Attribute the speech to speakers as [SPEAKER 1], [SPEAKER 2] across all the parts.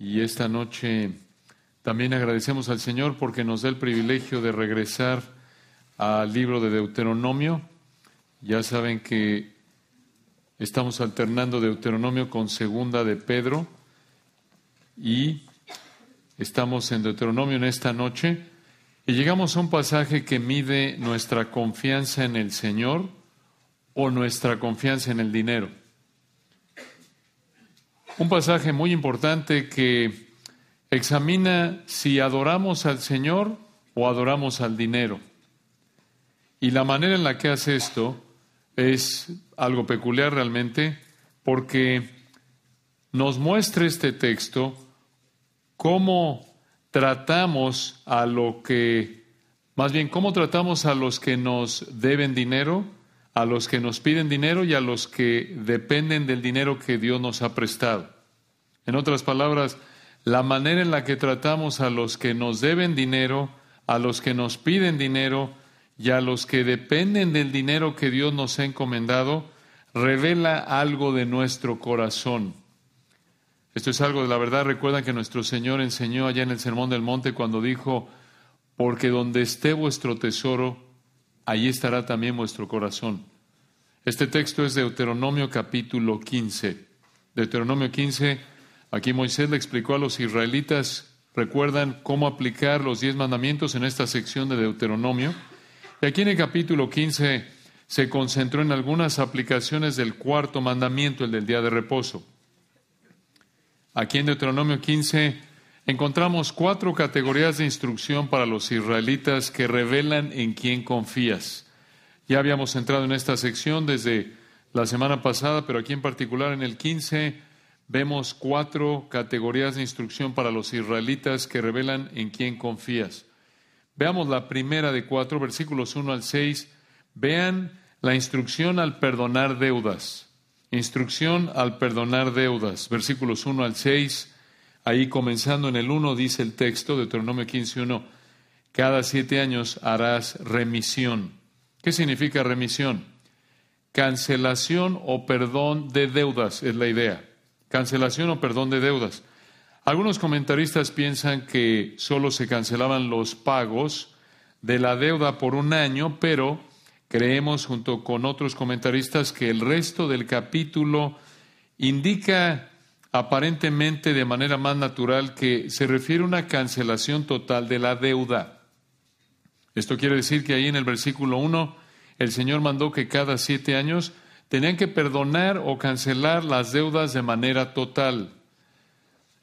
[SPEAKER 1] Y esta noche también agradecemos al Señor porque nos da el privilegio de regresar al libro de Deuteronomio. Ya saben que estamos alternando Deuteronomio con segunda de Pedro y estamos en Deuteronomio en esta noche y llegamos a un pasaje que mide nuestra confianza en el Señor o nuestra confianza en el dinero. Un pasaje muy importante que examina si adoramos al Señor o adoramos al dinero. Y la manera en la que hace esto es algo peculiar realmente porque nos muestra este texto cómo tratamos a lo que, más bien, cómo tratamos a los que nos deben dinero, a los que nos piden dinero y a los que dependen del dinero que Dios nos ha prestado. En otras palabras, la manera en la que tratamos a los que nos deben dinero, a los que nos piden dinero y a los que dependen del dinero que Dios nos ha encomendado, revela algo de nuestro corazón. Esto es algo de la verdad. Recuerdan que nuestro Señor enseñó allá en el Sermón del Monte cuando dijo, porque donde esté vuestro tesoro, allí estará también vuestro corazón. Este texto es de Deuteronomio capítulo 15. Deuteronomio 15, aquí Moisés le explicó a los israelitas, recuerdan cómo aplicar los diez mandamientos en esta sección de Deuteronomio. Y aquí en el capítulo 15 se concentró en algunas aplicaciones del cuarto mandamiento, el del día de reposo. Aquí en Deuteronomio 15 encontramos cuatro categorías de instrucción para los israelitas que revelan en quién confías. Ya habíamos entrado en esta sección desde la semana pasada, pero aquí en particular en el 15 vemos cuatro categorías de instrucción para los israelitas que revelan en quién confías. Veamos la primera de cuatro, versículos 1 al 6. Vean la instrucción al perdonar deudas. Instrucción al perdonar deudas, versículos 1 al 6. Ahí comenzando en el 1 dice el texto, Deuteronomio 15.1, cada siete años harás remisión. ¿Qué significa remisión? Cancelación o perdón de deudas es la idea. Cancelación o perdón de deudas. Algunos comentaristas piensan que solo se cancelaban los pagos de la deuda por un año, pero Creemos, junto con otros comentaristas, que el resto del capítulo indica aparentemente de manera más natural que se refiere a una cancelación total de la deuda. Esto quiere decir que ahí en el versículo 1 el Señor mandó que cada siete años tenían que perdonar o cancelar las deudas de manera total.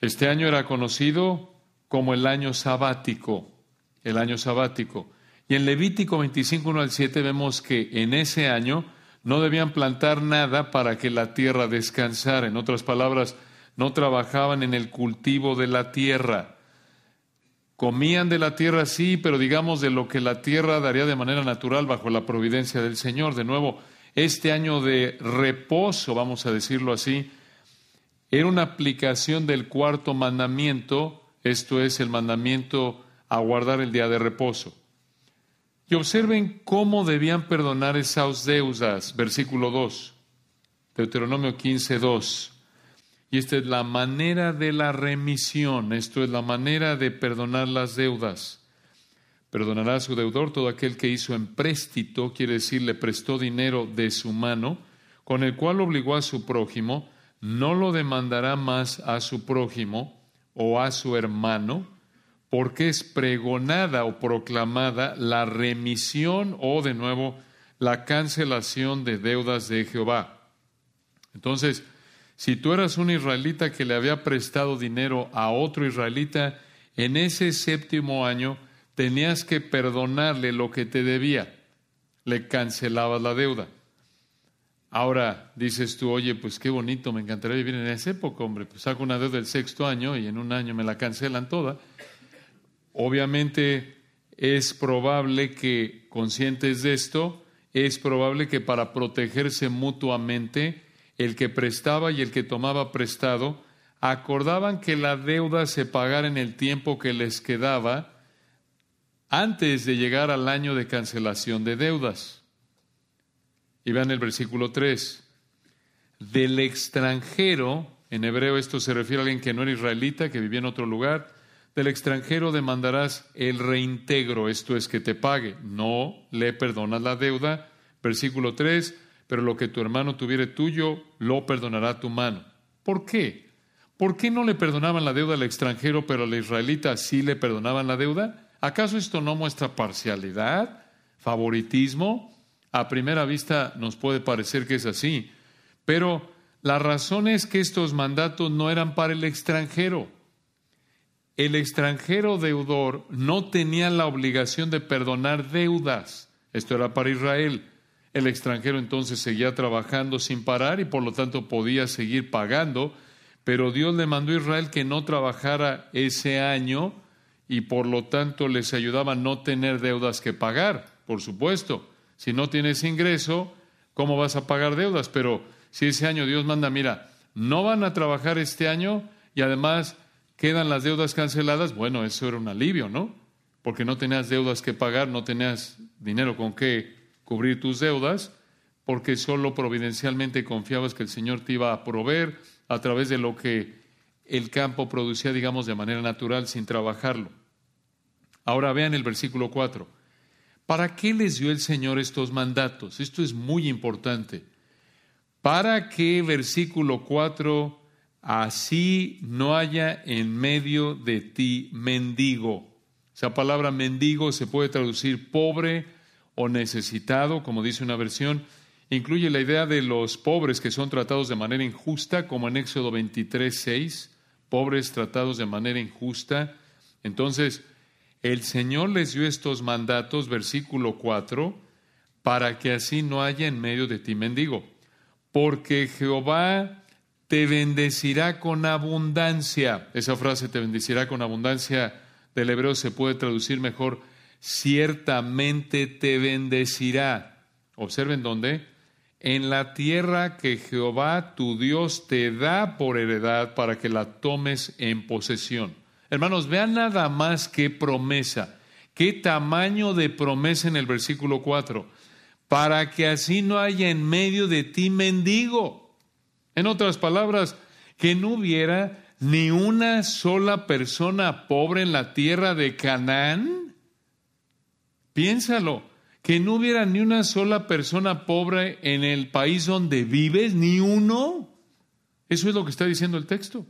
[SPEAKER 1] Este año era conocido como el año sabático, el año sabático. Y en Levítico 25, 1 al 7 vemos que en ese año no debían plantar nada para que la tierra descansara. En otras palabras, no trabajaban en el cultivo de la tierra. Comían de la tierra, sí, pero digamos de lo que la tierra daría de manera natural bajo la providencia del Señor. De nuevo, este año de reposo, vamos a decirlo así, era una aplicación del cuarto mandamiento, esto es el mandamiento a guardar el día de reposo. Y observen cómo debían perdonar esas deudas. Versículo 2, Deuteronomio 15, 2. Y esta es la manera de la remisión, esto es la manera de perdonar las deudas. Perdonará a su deudor todo aquel que hizo empréstito, quiere decir, le prestó dinero de su mano, con el cual obligó a su prójimo, no lo demandará más a su prójimo o a su hermano, porque es pregonada o proclamada la remisión o de nuevo la cancelación de deudas de Jehová. Entonces, si tú eras un israelita que le había prestado dinero a otro israelita, en ese séptimo año tenías que perdonarle lo que te debía. Le cancelabas la deuda. Ahora dices tú, oye, pues qué bonito, me encantaría vivir en esa época, hombre, pues saco una deuda del sexto año y en un año me la cancelan toda. Obviamente es probable que, conscientes de esto, es probable que para protegerse mutuamente, el que prestaba y el que tomaba prestado acordaban que la deuda se pagara en el tiempo que les quedaba antes de llegar al año de cancelación de deudas. Y vean el versículo 3. Del extranjero En hebreo esto se refiere a alguien que no era israelita, que vivía en otro lugar. Del extranjero demandarás el reintegro, esto es que te pague. No le perdonas la deuda. Versículo 3, pero lo que tu hermano tuviere tuyo, lo perdonará tu mano. ¿Por qué? ¿Por qué no le perdonaban la deuda al extranjero, pero al israelita sí le perdonaban la deuda? ¿Acaso esto no muestra parcialidad, favoritismo? A primera vista nos puede parecer que es así, pero la razón es que estos mandatos no eran para el extranjero. El extranjero deudor no tenía la obligación de perdonar deudas. Esto era para Israel. El extranjero entonces seguía trabajando sin parar y por lo tanto podía seguir pagando, pero Dios le mandó a Israel que no trabajara ese año y por lo tanto les ayudaba a no tener deudas que pagar, por supuesto. Si no tienes ingreso, ¿cómo vas a pagar deudas? Pero si ese año Dios manda, mira, no van a trabajar este año y además quedan las deudas canceladas, bueno, eso era un alivio, ¿no? Porque no tenías deudas que pagar, no tenías dinero con qué cubrir tus deudas, porque solo providencialmente confiabas que el Señor te iba a proveer a través de lo que el campo producía, digamos, de manera natural sin trabajarlo. Ahora vean el versículo 4. ¿Para qué les dio el Señor estos mandatos? Esto es muy importante. Para que, versículo 4, así no haya en medio de ti mendigo. Esa palabra mendigo se puede traducir pobre o necesitado, como dice una versión. Incluye la idea de los pobres que son tratados de manera injusta, como en Éxodo 23, 6 pobres tratados de manera injusta. Entonces, el Señor les dio estos mandatos, versículo 4, para que así no haya en medio de ti mendigo, porque Jehová te bendecirá con abundancia. Esa frase te bendecirá con abundancia del hebreo se puede traducir mejor, ciertamente te bendecirá. Observen dónde en la tierra que Jehová tu Dios te da por heredad para que la tomes en posesión. Hermanos, vean nada más qué promesa, qué tamaño de promesa en el versículo 4, para que así no haya en medio de ti mendigo. En otras palabras, que no hubiera ni una sola persona pobre en la tierra de Canaán. Piénsalo que no hubiera ni una sola persona pobre en el país donde vives, ni uno. Eso es lo que está diciendo el texto.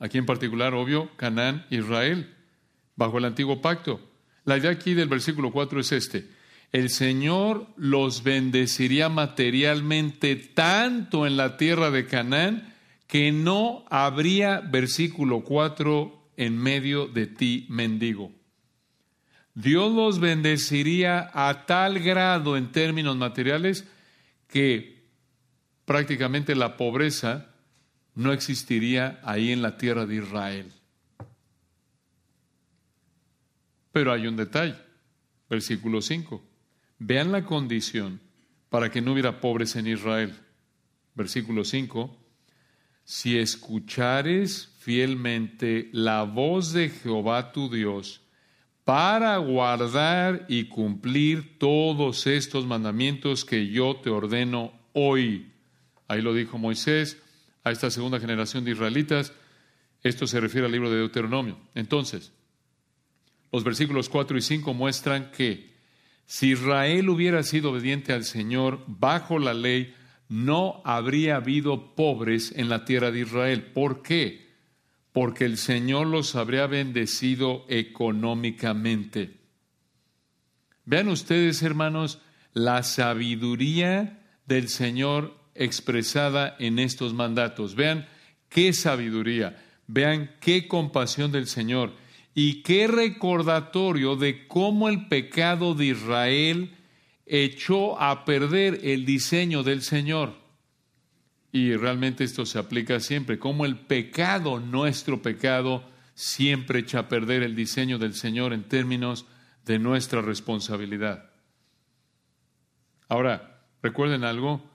[SPEAKER 1] Aquí en particular, obvio, Canaán, Israel, bajo el antiguo pacto. La idea aquí del versículo 4 es este. El Señor los bendeciría materialmente tanto en la tierra de Canaán que no habría, versículo 4, en medio de ti mendigo. Dios los bendeciría a tal grado en términos materiales que prácticamente la pobreza no existiría ahí en la tierra de Israel. Pero hay un detalle, versículo 5. Vean la condición para que no hubiera pobres en Israel. Versículo 5. Si escuchares fielmente la voz de Jehová tu Dios, para guardar y cumplir todos estos mandamientos que yo te ordeno hoy. Ahí lo dijo Moisés a esta segunda generación de israelitas. Esto se refiere al libro de Deuteronomio. Entonces, los versículos 4 y 5 muestran que si Israel hubiera sido obediente al Señor bajo la ley, no habría habido pobres en la tierra de Israel. ¿Por qué? porque el Señor los habría bendecido económicamente. Vean ustedes, hermanos, la sabiduría del Señor expresada en estos mandatos. Vean qué sabiduría, vean qué compasión del Señor y qué recordatorio de cómo el pecado de Israel echó a perder el diseño del Señor. Y realmente esto se aplica siempre, como el pecado, nuestro pecado, siempre echa a perder el diseño del Señor en términos de nuestra responsabilidad. Ahora, recuerden algo,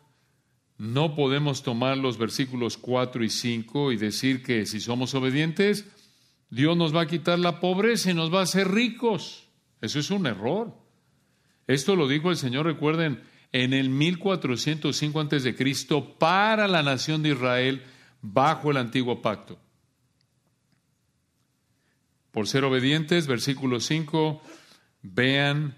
[SPEAKER 1] no podemos tomar los versículos 4 y 5 y decir que si somos obedientes, Dios nos va a quitar la pobreza y nos va a hacer ricos. Eso es un error. Esto lo dijo el Señor, recuerden, en el 1405 a.C. para la nación de Israel bajo el antiguo pacto. Por ser obedientes, versículo 5, vean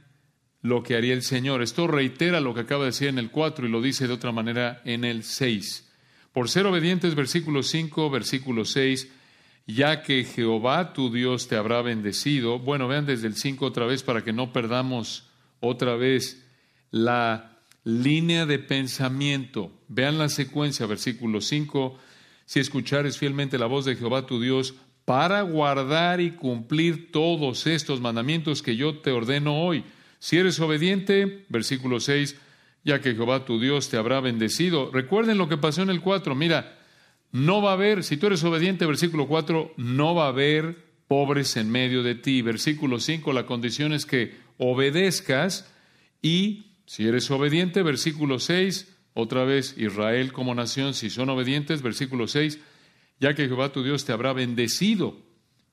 [SPEAKER 1] lo que haría el Señor. Esto reitera lo que acaba de decir en el 4 y lo dice de otra manera en el 6. Por ser obedientes, versículo 5, versículo 6, ya que Jehová tu Dios te habrá bendecido. Bueno, vean desde el 5 otra vez para que no perdamos otra vez la línea de pensamiento. Vean la secuencia, versículo 5, si escuchares fielmente la voz de Jehová tu Dios para guardar y cumplir todos estos mandamientos que yo te ordeno hoy si eres obediente, versículo 6, ya que Jehová tu Dios te habrá bendecido. Recuerden lo que pasó en el 4. Mira, no va a haber, si tú eres obediente, versículo 4, no va a haber pobres en medio de ti. Versículo 5, la condición es que obedezcas y si eres obediente, versículo 6, otra vez Israel como nación, si son obedientes, versículo 6, ya que Jehová tu Dios te habrá bendecido.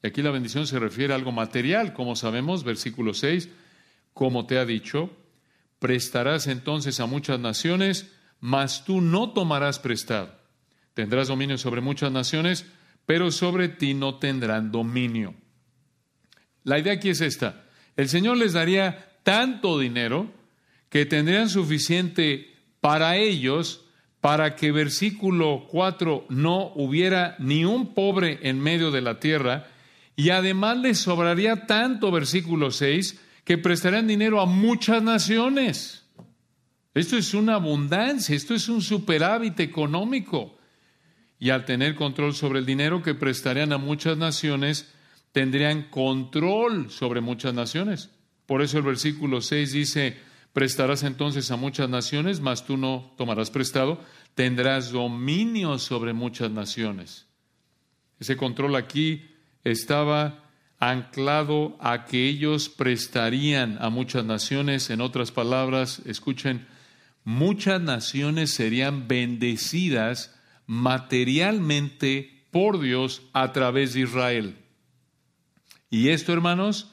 [SPEAKER 1] Y aquí la bendición se refiere a algo material, como sabemos, versículo 6, como te ha dicho, prestarás entonces a muchas naciones, mas tú no tomarás prestado. Tendrás dominio sobre muchas naciones, pero sobre ti no tendrán dominio. La idea aquí es esta. El Señor les daría tanto dinero que tendrían suficiente para ellos para que versículo 4 no hubiera ni un pobre en medio de la tierra y además les sobraría tanto versículo 6 que prestarán dinero a muchas naciones. Esto es una abundancia, esto es un superávit económico. Y al tener control sobre el dinero que prestarían a muchas naciones, tendrían control sobre muchas naciones. Por eso el versículo 6 dice, prestarás entonces a muchas naciones, mas tú no tomarás prestado, tendrás dominio sobre muchas naciones. Ese control aquí estaba anclado a que ellos prestarían a muchas naciones. En otras palabras, escuchen, muchas naciones serían bendecidas materialmente por Dios a través de Israel. Y esto, hermanos,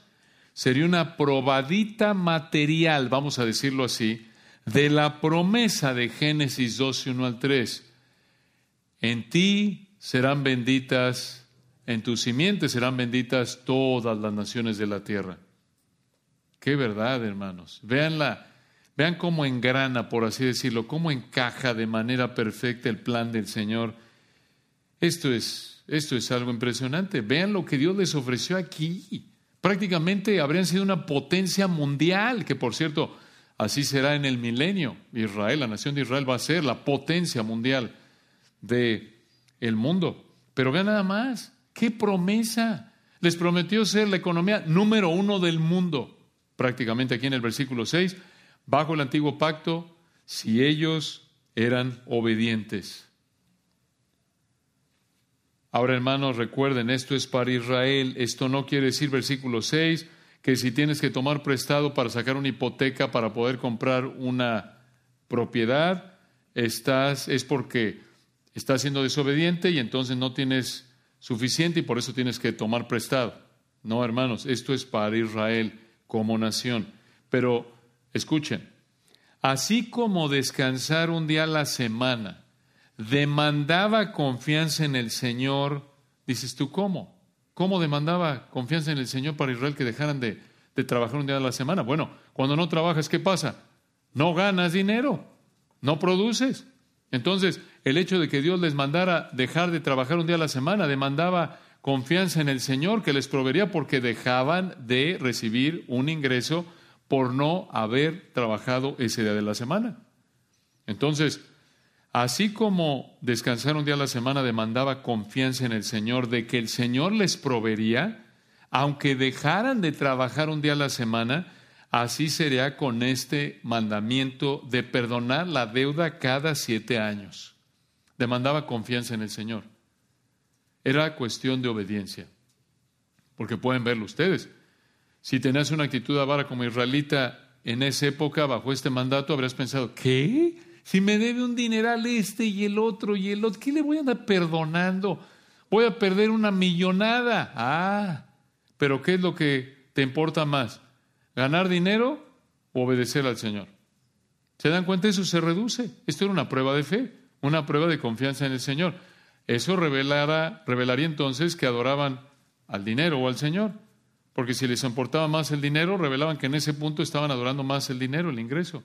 [SPEAKER 1] sería una probadita material, vamos a decirlo así, de la promesa de Génesis 12, 1 al 3. En ti serán benditas en tus simientes serán benditas todas las naciones de la tierra. Qué verdad, hermanos. Veanla, vean cómo engrana, por así decirlo, cómo encaja de manera perfecta el plan del Señor. Esto es, esto es algo impresionante. Vean lo que Dios les ofreció aquí. Prácticamente habrían sido una potencia mundial, que por cierto, así será en el milenio. Israel, la nación de Israel va a ser la potencia mundial de el mundo. Pero vean nada más, ¡Qué promesa! Les prometió ser la economía número uno del mundo, prácticamente aquí en el versículo 6, bajo el antiguo pacto, si ellos eran obedientes. Ahora, hermanos, recuerden, esto es para Israel. Esto no quiere decir, versículo 6, que si tienes que tomar prestado para sacar una hipoteca para poder comprar una propiedad, estás, es porque estás siendo desobediente y entonces no tienes suficiente y por eso tienes que tomar prestado. No, hermanos, esto es para Israel como nación. Pero escuchen, así como descansar un día a la semana demandaba confianza en el Señor, dices tú, ¿cómo? ¿Cómo demandaba confianza en el Señor para Israel que dejaran de, trabajar un día a la semana? Bueno, cuando no trabajas, ¿qué pasa? No ganas dinero, no produces. Entonces, el hecho de que Dios les mandara dejar de trabajar un día a la semana demandaba confianza en el Señor que les proveería porque dejaban de recibir un ingreso por no haber trabajado ese día de la semana. Entonces, así como descansar un día a la semana demandaba confianza en el Señor de que el Señor les proveería, aunque dejaran de trabajar un día a la semana, Así sería con este mandamiento de perdonar la deuda cada siete años. Demandaba confianza en el Señor. Era cuestión de obediencia. Porque pueden verlo ustedes. Si tenías una actitud avara como israelita en esa época, bajo este mandato, habrías pensado, ¿qué? Si me debe un dineral este y el otro y el otro, ¿qué le voy a andar perdonando? Voy a perder una millonada. Ah, pero ¿qué es lo que te importa más? ganar dinero o obedecer al Señor. ¿Se dan cuenta? Eso se reduce. Esto era una prueba de fe, una prueba de confianza en el Señor. Eso revelará, revelaría entonces que adoraban al dinero o al Señor. Porque si les importaba más el dinero, revelaban que en ese punto estaban adorando más el dinero, el ingreso.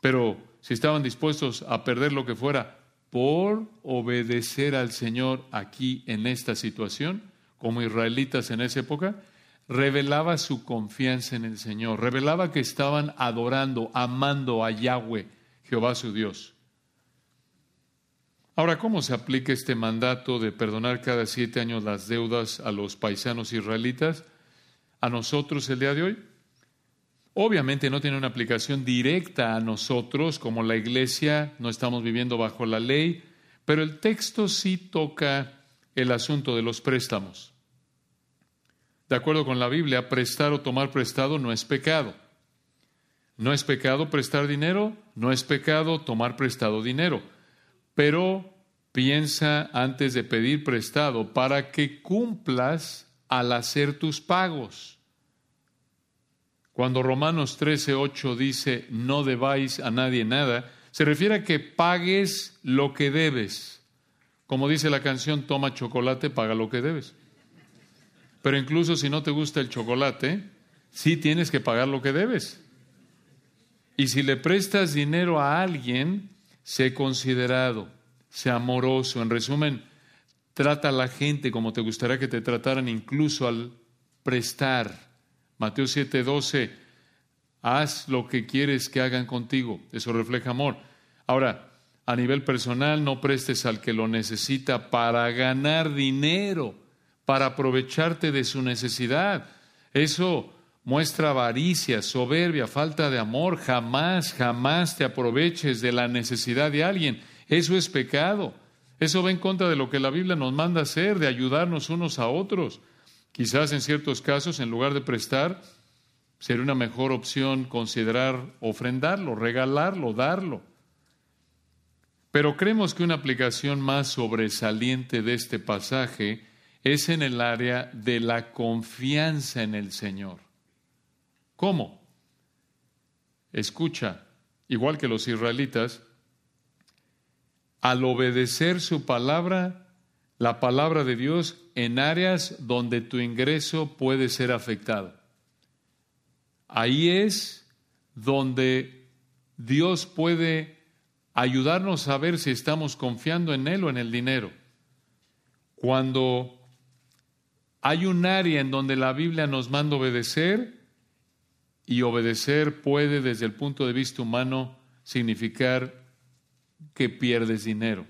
[SPEAKER 1] Pero si estaban dispuestos a perder lo que fuera por obedecer al Señor aquí en esta situación, como israelitas en esa época, revelaba su confianza en el Señor, revelaba que estaban adorando, amando a Yahweh, Jehová su Dios. Ahora, ¿cómo se aplica este mandato de perdonar cada siete años las deudas a los paisanos israelitas? A nosotros el día de hoy. Obviamente no tiene una aplicación directa a nosotros, como la iglesia, no estamos viviendo bajo la ley, pero el texto sí toca el asunto de los préstamos. De acuerdo con la Biblia, prestar o tomar prestado no es pecado. No es pecado prestar dinero, no es pecado tomar prestado dinero pero piensa antes de pedir prestado para que cumplas al hacer tus pagos. Cuando Romanos 13, 8 dice no debáis a nadie nada, se refiere a que pagues lo que debes. Como dice la canción, toma chocolate, paga lo que debes. Pero incluso si no te gusta el chocolate, sí tienes que pagar lo que debes. Y si le prestas dinero a alguien, sé considerado, sé amoroso. En resumen, trata a la gente como te gustaría que te trataran, incluso al prestar. Mateo 7:12, haz lo que quieres que hagan contigo. Eso refleja amor. Ahora, a nivel personal, no prestes al que lo necesita para ganar dinero, para aprovecharte de su necesidad. Eso muestra avaricia, soberbia, falta de amor. Jamás, jamás te aproveches de la necesidad de alguien. Eso es pecado. Eso va en contra de lo que la Biblia nos manda hacer, de ayudarnos unos a otros. Quizás en ciertos casos, en lugar de prestar, sería una mejor opción considerar ofrendarlo, regalarlo, darlo. Pero creemos que una aplicación más sobresaliente de este pasaje es en el área de la confianza en el Señor. ¿Cómo? Escucha, igual que los israelitas, al obedecer su palabra, la palabra de Dios, en áreas donde tu ingreso puede ser afectado. Ahí es donde Dios puede ayudarnos a ver si estamos confiando en Él o en el dinero. Cuando hay un área en donde la Biblia nos manda obedecer, y obedecer puede desde el punto de vista humano significar que pierdes dinero,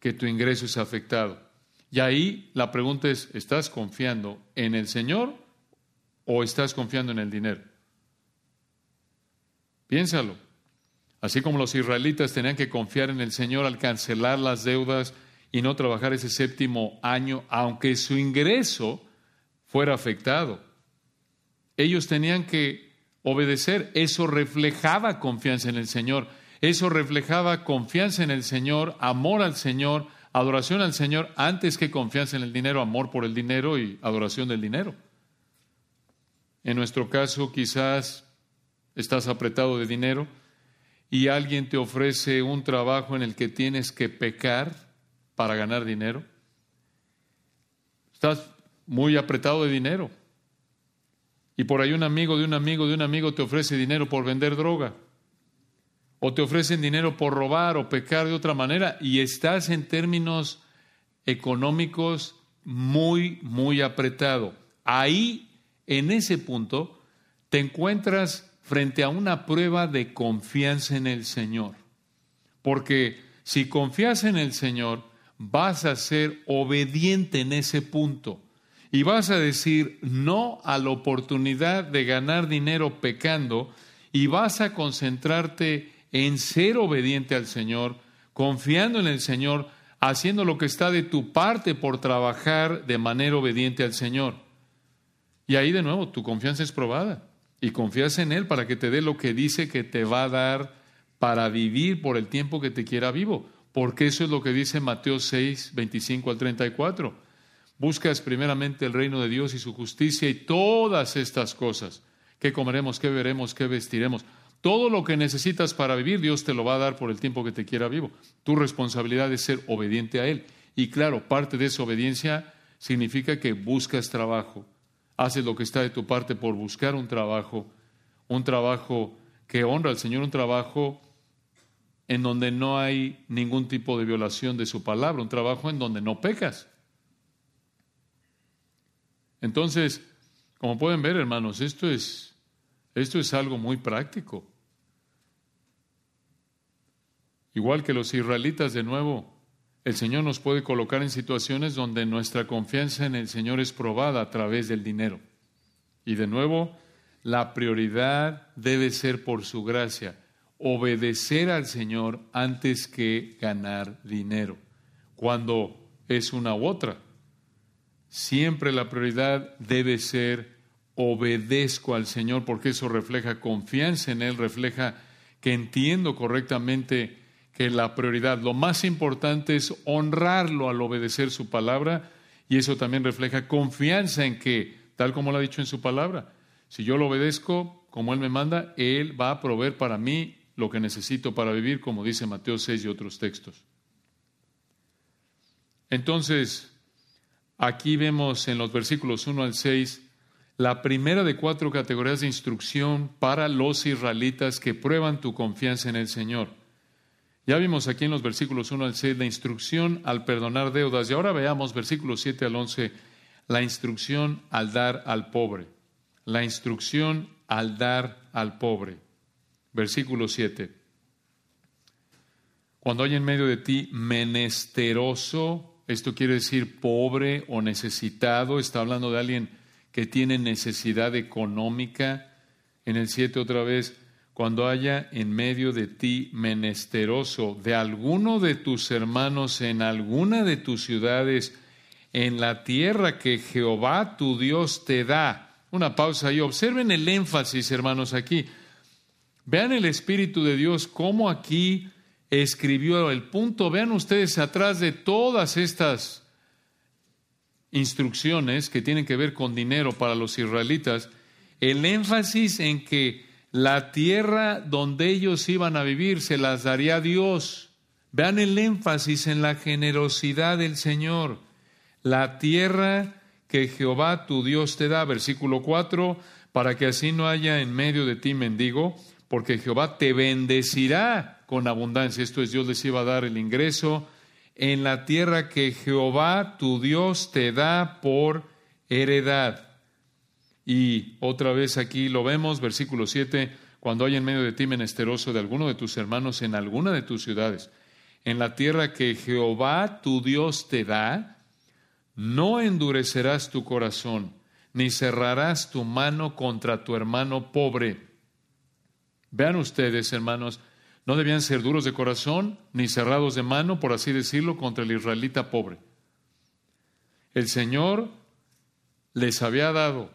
[SPEAKER 1] que tu ingreso es afectado. Y ahí la pregunta es, ¿estás confiando en el Señor o estás confiando en el dinero? Piénsalo. Así como los israelitas tenían que confiar en el Señor al cancelar las deudas y no trabajar ese séptimo año, aunque su ingreso fuera afectado. Ellos tenían que obedecer. Eso reflejaba confianza en el Señor. Eso reflejaba confianza en el Señor, amor al Señor, adoración al Señor, antes que confianza en el dinero, amor por el dinero y adoración del dinero. En nuestro caso, quizás estás apretado de dinero y alguien te ofrece un trabajo en el que tienes que pecar para ganar dinero. Estás muy apretado de dinero y por ahí un amigo de un amigo de un amigo te ofrece dinero por vender droga, o te ofrecen dinero por robar o pecar de otra manera, y estás en términos económicos muy, muy apretado. Ahí, en ese punto, te encuentras frente a una prueba de confianza en el Señor. Porque si confías en el Señor, vas a ser obediente en ese punto y vas a decir no a la oportunidad de ganar dinero pecando y vas a concentrarte en ser obediente al Señor, confiando en el Señor, haciendo lo que está de tu parte por trabajar de manera obediente al Señor. Y ahí de nuevo, tu confianza es probada y confías en Él para que te dé lo que dice que te va a dar para vivir por el tiempo que te quiera vivo, porque eso es lo que dice Mateo 6, 25 al 34. Buscas primeramente el reino de Dios y su justicia y todas estas cosas. ¿Qué comeremos? ¿Qué veremos? ¿Qué vestiremos? Todo lo que necesitas para vivir, Dios te lo va a dar por el tiempo que te quiera vivo. Tu responsabilidad es ser obediente a Él. Y claro, parte de esa obediencia significa que buscas trabajo, haces lo que está de tu parte por buscar un trabajo, un trabajo que honra al Señor, un trabajo en donde no hay ningún tipo de violación de su palabra, un trabajo en donde no pecas. Entonces, como pueden ver, hermanos, esto es, esto es algo muy práctico. Igual que los israelitas, de nuevo, el Señor nos puede colocar en situaciones donde nuestra confianza en el Señor es probada a través del dinero. Y de nuevo, la prioridad debe ser por su gracia, obedecer al Señor antes que ganar dinero, cuando es una u otra. Siempre la prioridad debe ser obedezco al Señor porque eso refleja confianza en Él, refleja que entiendo correctamente que la prioridad, lo más importante es honrarlo al obedecer su palabra y eso también refleja confianza en que, tal como lo ha dicho en su palabra, si yo lo obedezco como Él me manda, Él va a proveer para mí lo que necesito para vivir, como dice Mateo 6 y otros textos. Entonces, aquí vemos en los versículos 1 al 6 la primera de cuatro categorías de instrucción para los israelitas que prueban tu confianza en el Señor. Ya vimos aquí en los versículos 1 al 6 la instrucción al perdonar deudas y ahora veamos versículos 7 al 11 la instrucción al dar al pobre. La instrucción al dar al pobre. Versículo 7. Cuando hay en medio de ti menesteroso, esto quiere decir pobre o necesitado, está hablando de alguien que tiene necesidad económica. En el 7 otra vez, cuando haya en medio de ti menesteroso de alguno de tus hermanos en alguna de tus ciudades, en la tierra que Jehová tu Dios te da. Una pausa y observen el énfasis, hermanos, aquí. Vean el Espíritu de Dios, cómo aquí escribió el punto. Vean ustedes atrás de todas estas instrucciones que tienen que ver con dinero para los israelitas, el énfasis en que la tierra donde ellos iban a vivir se las daría Dios. Vean el énfasis en la generosidad del Señor. La tierra que Jehová tu Dios te da, versículo 4, para que así no haya en medio de ti mendigo, porque Jehová te bendecirá con abundancia. Esto es, Dios les iba a dar el ingreso en la tierra que Jehová tu Dios te da por heredad. Y otra vez aquí lo vemos, versículo 7, cuando hay en medio de ti menesteroso de alguno de tus hermanos en alguna de tus ciudades, en la tierra que Jehová tu Dios te da, no endurecerás tu corazón, ni cerrarás tu mano contra tu hermano pobre. Vean ustedes, hermanos, no debían ser duros de corazón, ni cerrados de mano, por así decirlo, contra el israelita pobre. El Señor les había dado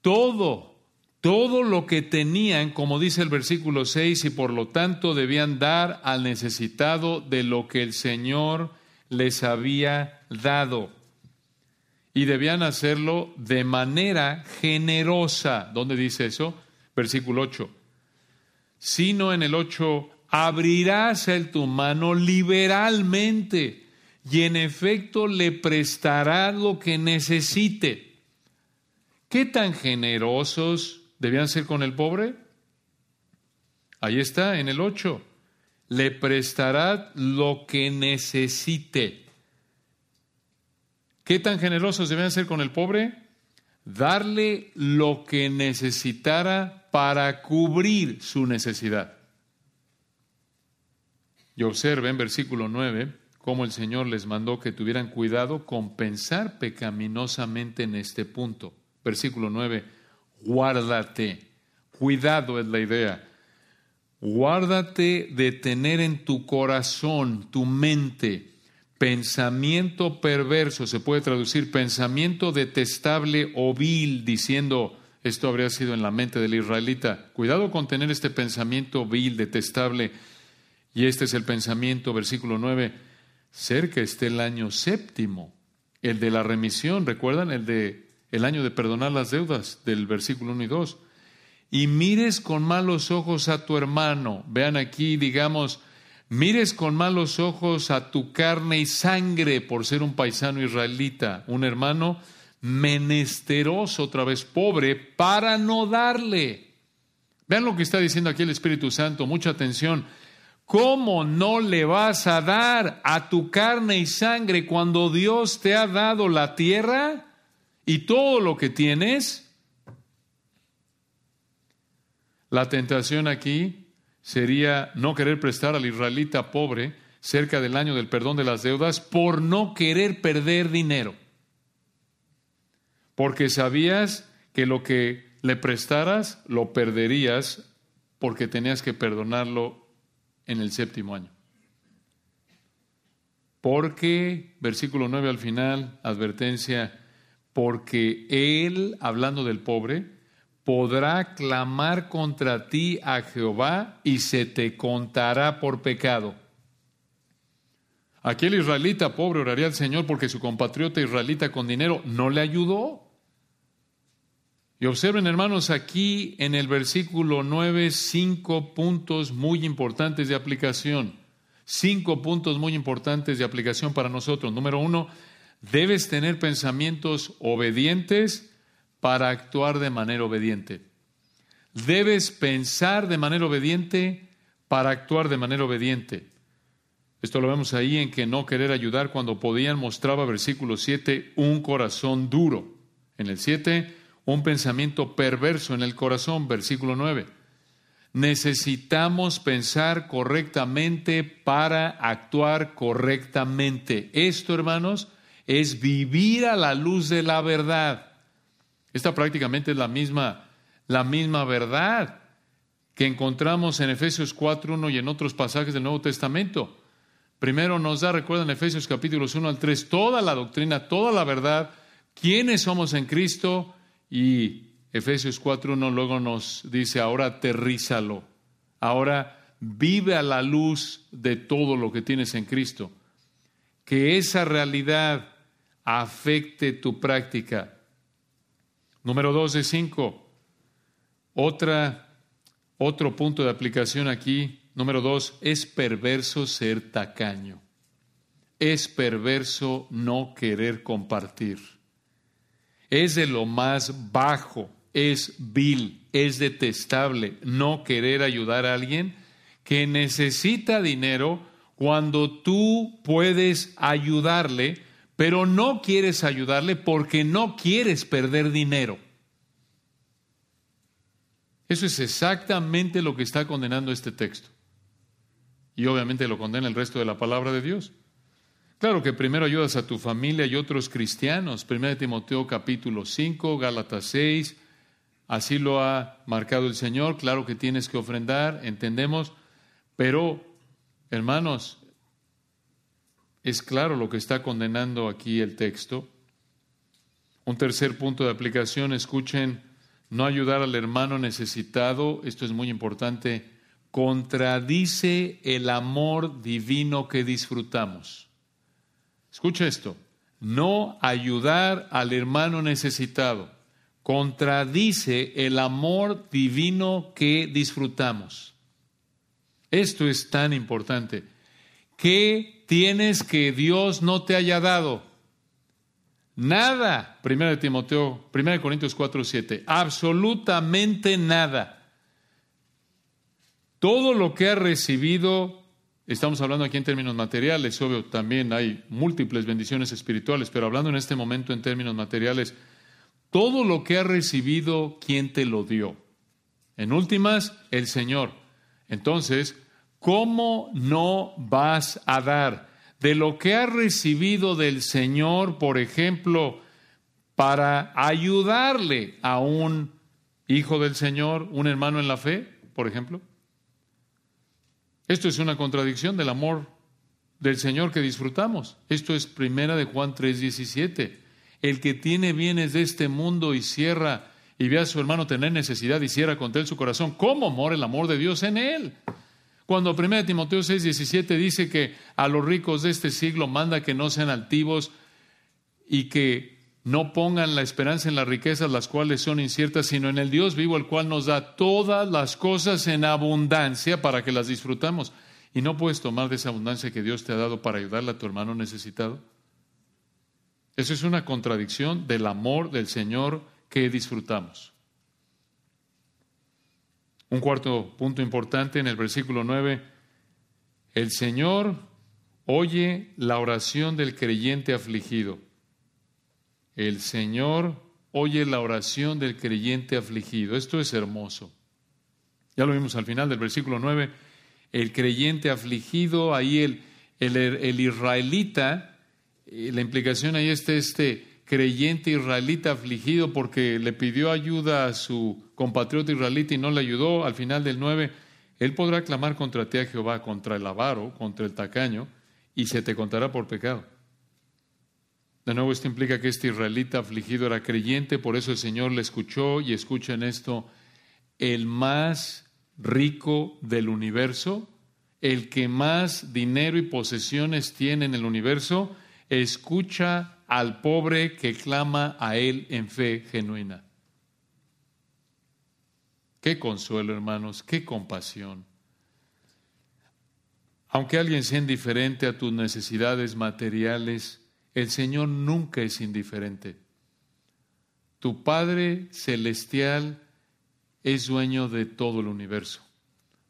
[SPEAKER 1] todo, todo lo que tenían, como dice el versículo 6, y por lo tanto debían dar al necesitado de lo que el Señor les había dado. Y debían hacerlo de manera generosa. ¿Dónde dice eso? Versículo 8. Sino en el 8, abrirás el tu mano liberalmente y en efecto le prestarás lo que necesite ¿Qué tan generosos debían ser con el pobre? Ahí está, en el 8. Le prestará lo que necesite. ¿Qué tan generosos debían ser con el pobre? Darle lo que necesitara para cubrir su necesidad. Y observen, versículo 9, cómo el Señor les mandó que tuvieran cuidado con pensar pecaminosamente en este punto. Versículo 9, guárdate. Cuidado es la idea. Guárdate de tener en tu corazón, tu mente, pensamiento perverso, se puede traducir pensamiento detestable o vil, diciendo, esto habría sido en la mente del israelita. Cuidado con tener este pensamiento vil, detestable. Y este es el pensamiento, versículo 9, cerca esté el año séptimo, el de la remisión, ¿recuerdan? El de el año de perdonar las deudas del versículo 1 y 2. Y mires con malos ojos a tu hermano. Vean aquí, digamos, mires con malos ojos a tu carne y sangre por ser un paisano israelita, un hermano menesteroso, otra vez pobre, para no darle. Vean lo que está diciendo aquí el Espíritu Santo, mucha atención. ¿Cómo no le vas a dar a tu carne y sangre cuando Dios te ha dado la tierra y todo lo que tienes? La tentación aquí sería no querer prestar al israelita pobre cerca del año del perdón de las deudas por no querer perder dinero. Porque sabías que lo que le prestaras lo perderías porque tenías que perdonarlo en el séptimo año. Porque, versículo 9 al final, advertencia, porque él, hablando del pobre, podrá clamar contra ti a Jehová y se te contará por pecado. Aquel israelita pobre oraría al Señor porque su compatriota israelita con dinero no le ayudó. Y observen, hermanos, aquí en el versículo 9, cinco puntos muy importantes de aplicación. Cinco puntos muy importantes de aplicación para nosotros. Número uno, debes tener pensamientos obedientes para actuar de manera obediente. Debes pensar de manera obediente para actuar de manera obediente. Esto lo vemos ahí en que no querer ayudar cuando podían mostraba versículo 7 un corazón duro. En el 7 un pensamiento perverso en el corazón, versículo 9. Necesitamos pensar correctamente para actuar correctamente. Esto, hermanos, es vivir a la luz de la verdad. Esta prácticamente es la misma, la misma verdad que encontramos en Efesios 4.1 y en otros pasajes del Nuevo Testamento. Primero nos da, recuerdan Efesios capítulos 1 al 3, toda la doctrina, toda la verdad, quiénes somos en Cristo y Efesios 4.1 luego nos dice, ahora aterrízalo, ahora vive a la luz de todo lo que tienes en Cristo. Que esa realidad afecte tu práctica. Número 2 de 5. Otra, otro punto de aplicación aquí. Número 2. Es perverso ser tacaño. Es perverso no querer compartir es de lo más bajo, es vil, es detestable no querer ayudar a alguien que necesita dinero cuando tú puedes ayudarle, pero no quieres ayudarle porque no quieres perder dinero. Eso es exactamente lo que está condenando este texto. Y obviamente lo condena el resto de la palabra de Dios. Claro que primero ayudas a tu familia y otros cristianos. 1 Timoteo capítulo 5, Gálatas 6, así lo ha marcado el Señor. Claro que tienes que ofrendar, entendemos, pero hermanos, es claro lo que está condenando aquí el texto. Un tercer punto de aplicación, escuchen, no ayudar al hermano necesitado, esto es muy importante, contradice el amor divino que disfrutamos. Escucha esto, no ayudar al hermano necesitado contradice el amor divino que disfrutamos. Esto es tan importante. ¿Qué tienes que Dios no te haya dado? Nada. Primera de Timoteo, 1 Corintios 4, 7. Absolutamente nada. Todo lo que ha recibido Estamos hablando aquí en términos materiales, obvio, también hay múltiples bendiciones espirituales, pero hablando en este momento en términos materiales, todo lo que ha recibido, ¿quién te lo dio? En últimas, el Señor. Entonces, ¿cómo no vas a dar de lo que has recibido del Señor, por ejemplo, para ayudarle a un hijo del Señor, un hermano en la fe, por ejemplo? Esto es una contradicción del amor del Señor que disfrutamos. Esto es primera de Juan 3:17. El que tiene bienes de este mundo y cierra y ve a su hermano tener necesidad y cierra contra él su corazón, ¿cómo mora el amor de Dios en él? Cuando 1 Timoteo 6:17 dice que a los ricos de este siglo manda que no sean altivos y que no pongan la esperanza en las riquezas, las cuales son inciertas, sino en el Dios vivo, el cual nos da todas las cosas en abundancia para que las disfrutamos. y no puedes tomar de esa abundancia que Dios te ha dado para ayudarle a tu hermano necesitado. Eso es una contradicción del amor del Señor que disfrutamos. Un cuarto punto importante en el versículo 9, el Señor oye la oración del creyente afligido. El Señor oye la oración del creyente afligido. Esto es hermoso. Ya lo vimos al final del versículo 9. El creyente afligido, ahí el, el, el israelita, eh, la implicación ahí está este creyente israelita afligido porque le pidió ayuda a su compatriota israelita y no le ayudó. Al final del 9, él podrá clamar contra ti a Jehová, contra el avaro, contra el tacaño, y se te contará por pecado. De nuevo, esto implica que este israelita afligido era creyente, por eso el Señor le escuchó y escucha en esto, el más rico del universo, el que más dinero y posesiones tiene en el universo, escucha al pobre que clama a Él en fe genuina. Qué consuelo, hermanos, qué compasión. Aunque alguien sea indiferente a tus necesidades materiales, el Señor nunca es indiferente. Tu Padre Celestial es dueño de todo el universo.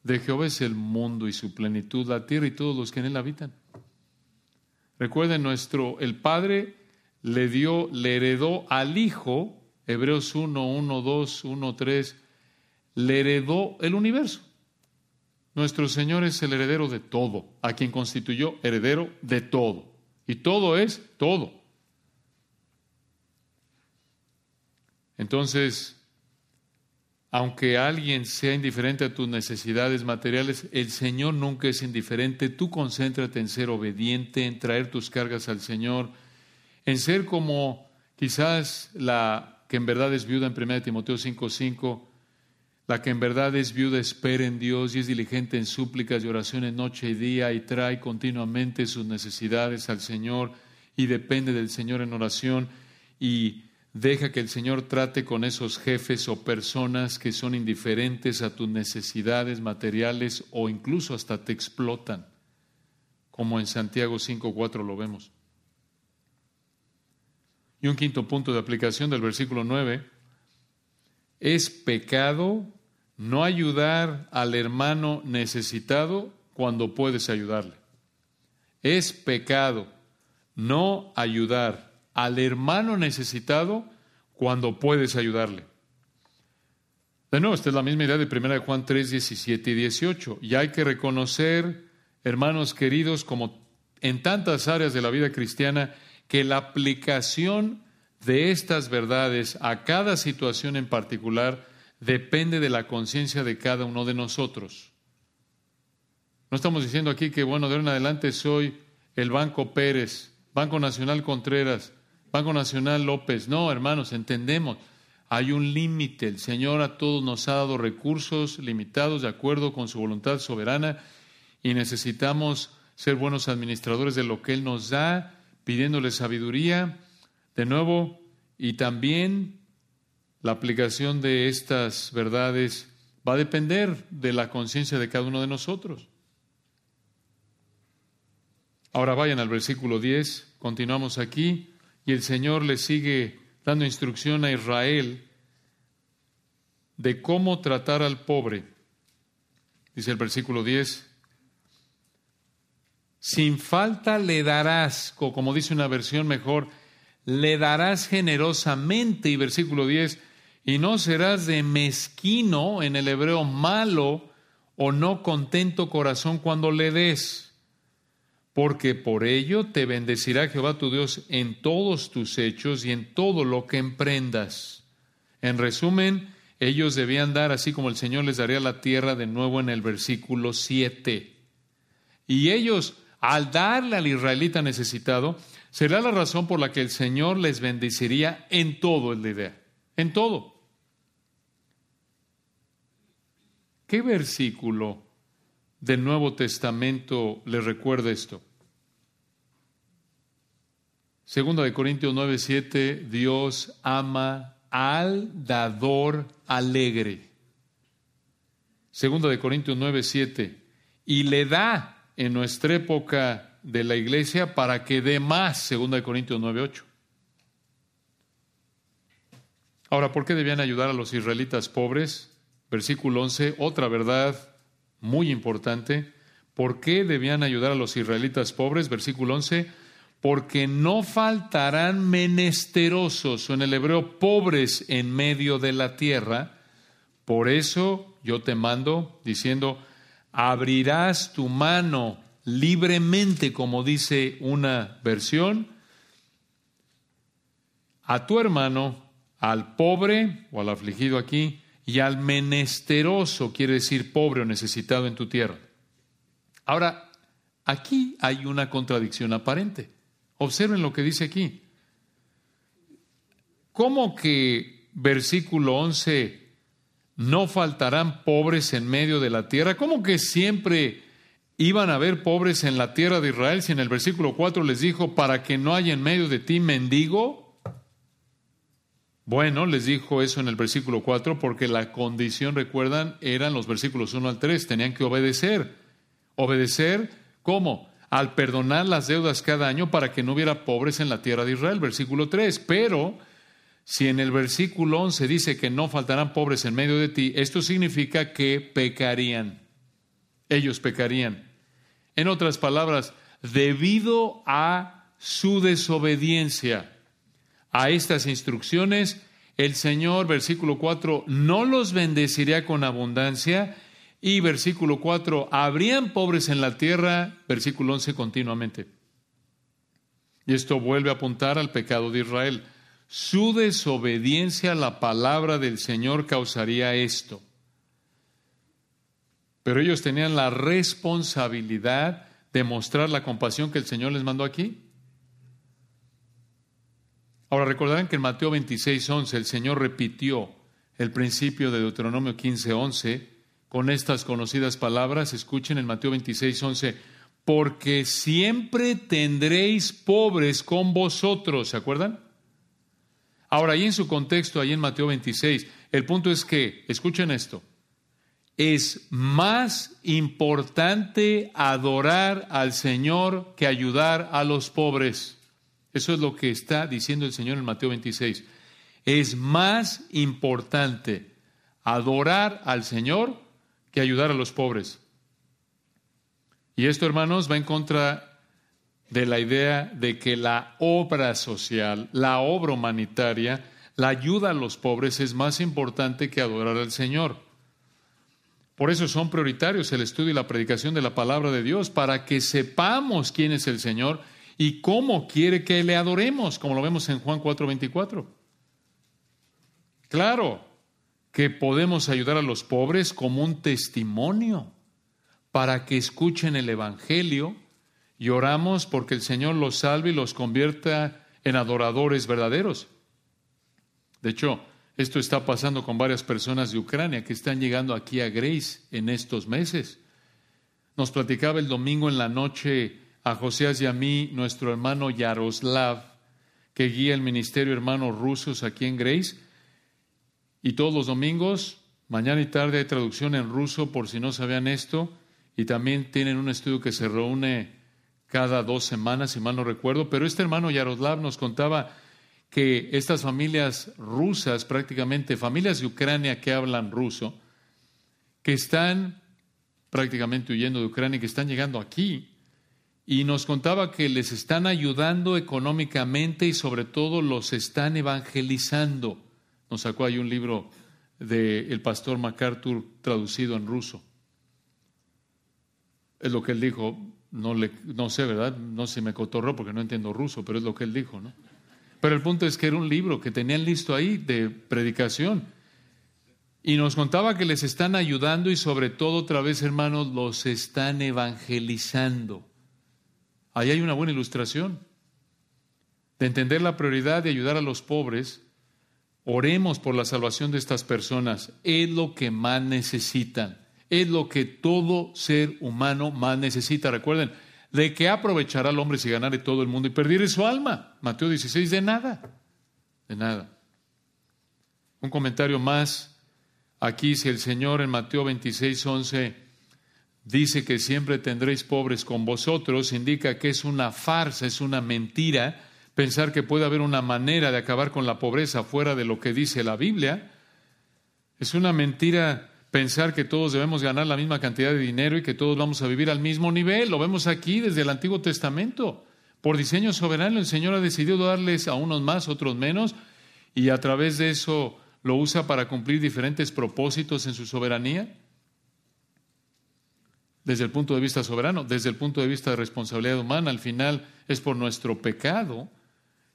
[SPEAKER 1] De Jehová es el mundo y su plenitud, la tierra y todos los que en él habitan. Recuerden, nuestro, el Padre le dio, le heredó al Hijo, Hebreos 1, 1, 2, 1, 3, le heredó el universo. Nuestro Señor es el heredero de todo, a quien constituyó heredero de todo. Y todo es todo. Entonces, aunque alguien sea indiferente a tus necesidades materiales, el Señor nunca es indiferente. Tú concéntrate en ser obediente, en traer tus cargas al Señor, en ser como quizás la que en verdad es viuda en 1 Timoteo 5:5, la que en verdad es viuda espera en Dios y es diligente en súplicas y oraciones noche y día y trae continuamente sus necesidades al Señor y depende del Señor en oración y deja que el Señor trate con esos jefes o personas que son indiferentes a tus necesidades materiales o incluso hasta te explotan, como en Santiago 5.4 lo vemos. Y un quinto punto de aplicación del versículo 9 es pecado no ayudar al hermano necesitado cuando puedes ayudarle. Es pecado no ayudar al hermano necesitado cuando puedes ayudarle. De nuevo, esta es la misma idea de 1 Juan 3, 17 y 18. Y hay que reconocer, hermanos queridos, como en tantas áreas de la vida cristiana, que la aplicación de estas verdades a cada situación en particular depende de la conciencia de cada uno de nosotros. No estamos diciendo aquí que, bueno, de ahora en adelante soy el Banco Pérez, Banco Nacional Contreras, Banco Nacional López. No, hermanos, entendemos. Hay un límite. El Señor a todos nos ha dado recursos limitados de acuerdo con su voluntad soberana y necesitamos ser buenos administradores de lo que Él nos da, pidiéndole sabiduría de nuevo, y también la aplicación de estas verdades va a depender de la conciencia de cada uno de nosotros. Ahora vayan al versículo 10, continuamos aquí, y el Señor le sigue dando instrucción a Israel de cómo tratar al pobre. Dice el versículo 10, sin falta le darás, o como dice una versión mejor, le darás generosamente. Y versículo 10, y no serás de mezquino en el hebreo malo o no contento corazón cuando le des, porque por ello te bendecirá Jehová tu Dios en todos tus hechos y en todo lo que emprendas. En resumen, ellos debían dar así como el Señor les daría la tierra de nuevo en el versículo 7. Y ellos, al darle al israelita necesitado, Será la razón por la que el Señor les bendeciría en todo el idea, en todo. ¿Qué versículo del Nuevo Testamento les recuerda esto? Segunda de Corintios 9:7, Dios ama al dador alegre. Segunda de Corintios 9:7, y le da en nuestra época de la iglesia para que dé más, 2 Corintios 9:8. Ahora, ¿por qué debían ayudar a los israelitas pobres? Versículo 11, otra verdad muy importante. ¿Por qué debían ayudar a los israelitas pobres? Versículo 11, porque no faltarán menesterosos, o en el hebreo pobres en medio de la tierra. Por eso yo te mando, diciendo, abrirás tu mano libremente, como dice una versión, a tu hermano, al pobre o al afligido aquí, y al menesteroso, quiere decir pobre o necesitado en tu tierra. Ahora, aquí hay una contradicción aparente. Observen lo que dice aquí. ¿Cómo que versículo 11 no faltarán pobres en medio de la tierra. ¿Cómo que siempre iban a haber pobres en la tierra de Israel si en el versículo 4 les dijo, para que no haya en medio de ti mendigo? Bueno, les dijo eso en el versículo 4 porque la condición, recuerdan, eran los versículos 1 al 3, tenían que obedecer. ¿Obedecer cómo? Al perdonar las deudas cada año para que no hubiera pobres en la tierra de Israel, versículo 3. Pero si en el versículo 11 dice que no faltarán pobres en medio de ti, esto significa que pecarían. Ellos pecarían. En otras palabras, debido a su desobediencia a estas instrucciones, el Señor, versículo 4, no los bendeciría con abundancia y versículo 4, habrían pobres en la tierra, versículo 11 continuamente. Y esto vuelve a apuntar al pecado de Israel. Su desobediencia a la palabra del Señor causaría esto. Pero ellos tenían la responsabilidad de mostrar la compasión que el Señor les mandó aquí. Ahora recordarán que en Mateo 26, 11 el Señor repitió el principio de Deuteronomio 15, 11 con estas conocidas palabras. Escuchen en Mateo 26, 11, porque siempre tendréis pobres con vosotros. ¿Se acuerdan? Ahora, ahí en su contexto, ahí en Mateo 26, el punto es que, escuchen esto, es más importante adorar al Señor que ayudar a los pobres. Eso es lo que está diciendo el Señor en Mateo 26. Es más importante adorar al Señor que ayudar a los pobres. Y esto, hermanos, va en contra de la idea de que la obra social, la obra humanitaria, la ayuda a los pobres es más importante que adorar al Señor. Por eso son prioritarios el estudio y la predicación de la palabra de Dios, para que sepamos quién es el Señor y cómo quiere que le adoremos, como lo vemos en Juan 4:24. Claro que podemos ayudar a los pobres como un testimonio para que escuchen el Evangelio y oramos porque el Señor los salve y los convierta en adoradores verdaderos. De hecho, esto está pasando con varias personas de Ucrania que están llegando aquí a Grace en estos meses. Nos platicaba el domingo en la noche a José y a mí nuestro hermano Yaroslav, que guía el ministerio Hermanos Rusos aquí en Grace. Y todos los domingos, mañana y tarde, hay traducción en ruso por si no sabían esto. Y también tienen un estudio que se reúne cada dos semanas, si mal no recuerdo, pero este hermano Yaroslav nos contaba que estas familias rusas, prácticamente familias de Ucrania que hablan ruso, que están prácticamente huyendo de Ucrania y que están llegando aquí, y nos contaba que les están ayudando económicamente y sobre todo los están evangelizando. Nos sacó ahí un libro del pastor MacArthur traducido en ruso. Es lo que él dijo, no, le, no sé, ¿verdad? No si me cotorró porque no entiendo ruso, pero es lo que él dijo, ¿no? Pero el punto es que era un libro que tenían listo ahí de predicación. Y nos contaba que les están ayudando y sobre todo, otra vez, hermanos, los están evangelizando. Ahí hay una buena ilustración de entender la prioridad de ayudar a los pobres. Oremos por la salvación de estas personas. Es lo que más necesitan es lo que todo ser humano más necesita. Recuerden, ¿de qué aprovechará el hombre si ganare todo el mundo y perdiere su alma? Mateo 16, de nada, de nada. Un comentario más aquí, si el Señor en Mateo 26, 11 dice que siempre tendréis pobres con vosotros, indica que es una farsa, es una mentira pensar que puede haber una manera de acabar con la pobreza fuera de lo que dice la Biblia. Es una mentira pensar que todos debemos ganar la misma cantidad de dinero y que todos vamos a vivir al mismo nivel. Lo vemos aquí desde el Antiguo Testamento. Por diseño soberano el Señor ha decidido darles a unos más, otros menos, y a través de eso lo usa para cumplir diferentes propósitos en su soberanía desde el punto de vista soberano, desde el punto de vista de responsabilidad humana, al final es por nuestro pecado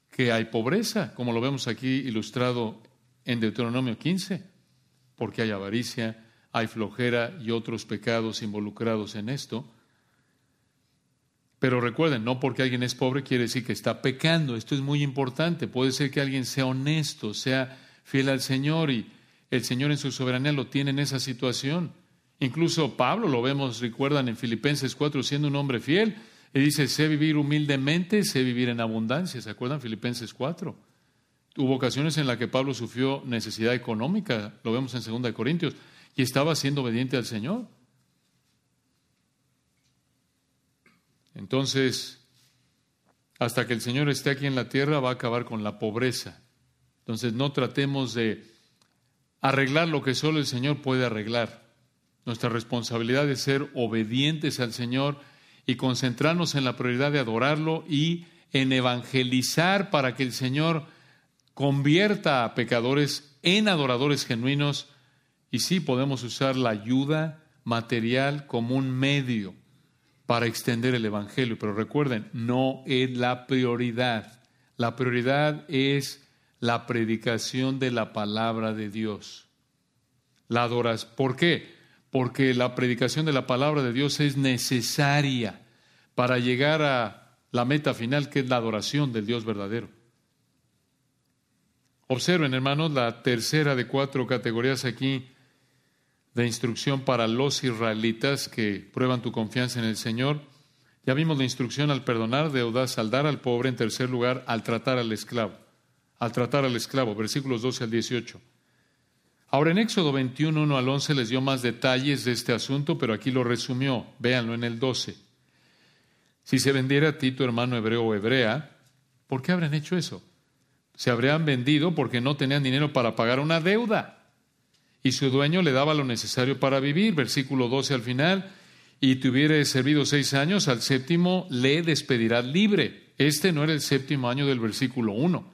[SPEAKER 1] que hay pobreza, como lo vemos aquí ilustrado en Deuteronomio 15, porque hay avaricia, hay flojera y otros pecados involucrados en esto. Pero recuerden, no porque alguien es pobre quiere decir que está pecando. Esto es muy importante. Puede ser que alguien sea honesto, sea fiel al Señor y el Señor en su soberanía lo tiene en esa situación. Incluso Pablo lo vemos, recuerdan en Filipenses 4, siendo un hombre fiel, y dice, sé vivir humildemente, sé vivir en abundancia. ¿Se acuerdan Filipenses 4? Hubo ocasiones en las que Pablo sufrió necesidad económica, lo vemos en 2 Corintios, y estaba siendo obediente al Señor. Entonces, hasta que el Señor esté aquí en la tierra, va a acabar con la pobreza. Entonces, no tratemos de arreglar lo que solo el Señor puede arreglar. Nuestra responsabilidad es ser obedientes al Señor y concentrarnos en la prioridad de adorarlo y en evangelizar para que el Señor convierta a pecadores en adoradores genuinos y sí podemos usar la ayuda material como un medio para extender el Evangelio. Pero recuerden, no es la prioridad. La prioridad es la predicación de la palabra de Dios. La adoras. ¿Por qué? porque la predicación de la palabra de Dios es necesaria para llegar a la meta final, que es la adoración del Dios verdadero. Observen, hermanos, la tercera de cuatro categorías aquí de instrucción para los israelitas que prueban tu confianza en el Señor. Ya vimos la instrucción al perdonar deudas, al dar al pobre, en tercer lugar, al tratar al esclavo. Al tratar al esclavo, versículos 12 al 18. Ahora en Éxodo 21, 1 al 11 les dio más detalles de este asunto, pero aquí lo resumió. Véanlo en el 12. Si se vendiera a ti tu hermano hebreo o hebrea, ¿por qué habrían hecho eso? Se habrían vendido porque no tenían dinero para pagar una deuda. Y su dueño le daba lo necesario para vivir. Versículo 12 al final. Y te hubiere servido seis años, al séptimo le despedirás libre. Este no era el séptimo año del versículo 1.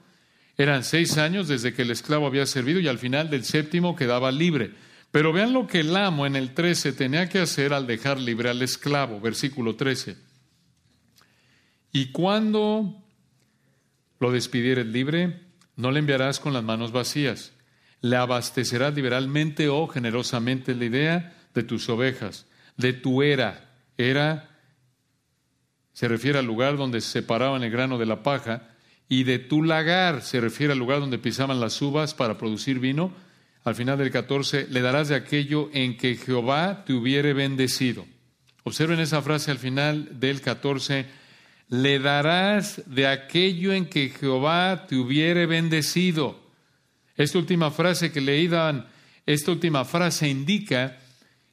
[SPEAKER 1] Eran seis años desde que el esclavo había servido y al final del séptimo quedaba libre. Pero vean lo que el amo en el 13 tenía que hacer al dejar libre al esclavo, versículo 13. Y cuando lo despidieres libre, no le enviarás con las manos vacías. Le abastecerás liberalmente o generosamente la idea de tus ovejas, de tu era. Era se refiere al lugar donde se separaban el grano de la paja, y de tu lagar, se refiere al lugar donde pisaban las uvas para producir vino. Al final del 14, le darás de aquello en que Jehová te hubiere bendecido. Observen esa frase al final del 14, le darás de aquello en que Jehová te hubiere bendecido. Esta última frase que leídan, esta última frase indica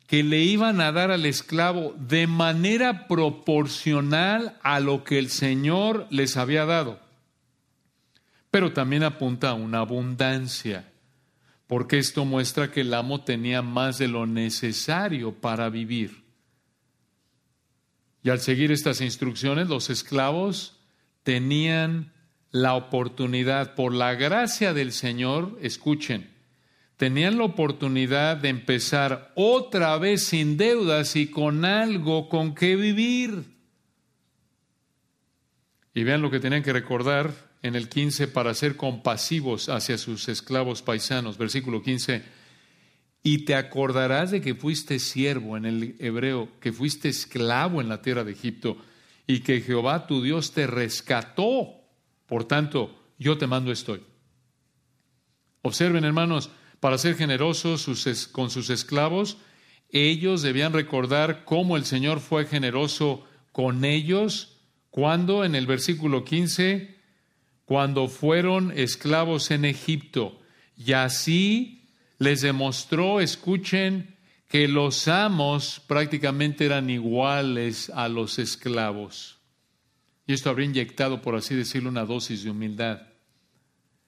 [SPEAKER 1] que le iban a dar al esclavo de manera proporcional a lo que el Señor les había dado pero también apunta a una abundancia, porque esto muestra que el amo tenía más de lo necesario para vivir. Y al seguir estas instrucciones, los esclavos tenían la oportunidad, por la gracia del Señor, escuchen, tenían la oportunidad de empezar otra vez sin deudas y con algo con que vivir. Y vean lo que tenían que recordar en el 15 para ser compasivos hacia sus esclavos paisanos. Versículo 15. Y te acordarás de que fuiste siervo en el hebreo, que fuiste esclavo en la tierra de Egipto y que Jehová tu Dios te rescató. Por tanto, yo te mando estoy. Observen, hermanos, para ser generosos con sus esclavos, ellos debían recordar cómo el Señor fue generoso con ellos cuando en el versículo 15 cuando fueron esclavos en Egipto. Y así les demostró, escuchen, que los amos prácticamente eran iguales a los esclavos. Y esto habría inyectado, por así decirlo, una dosis de humildad.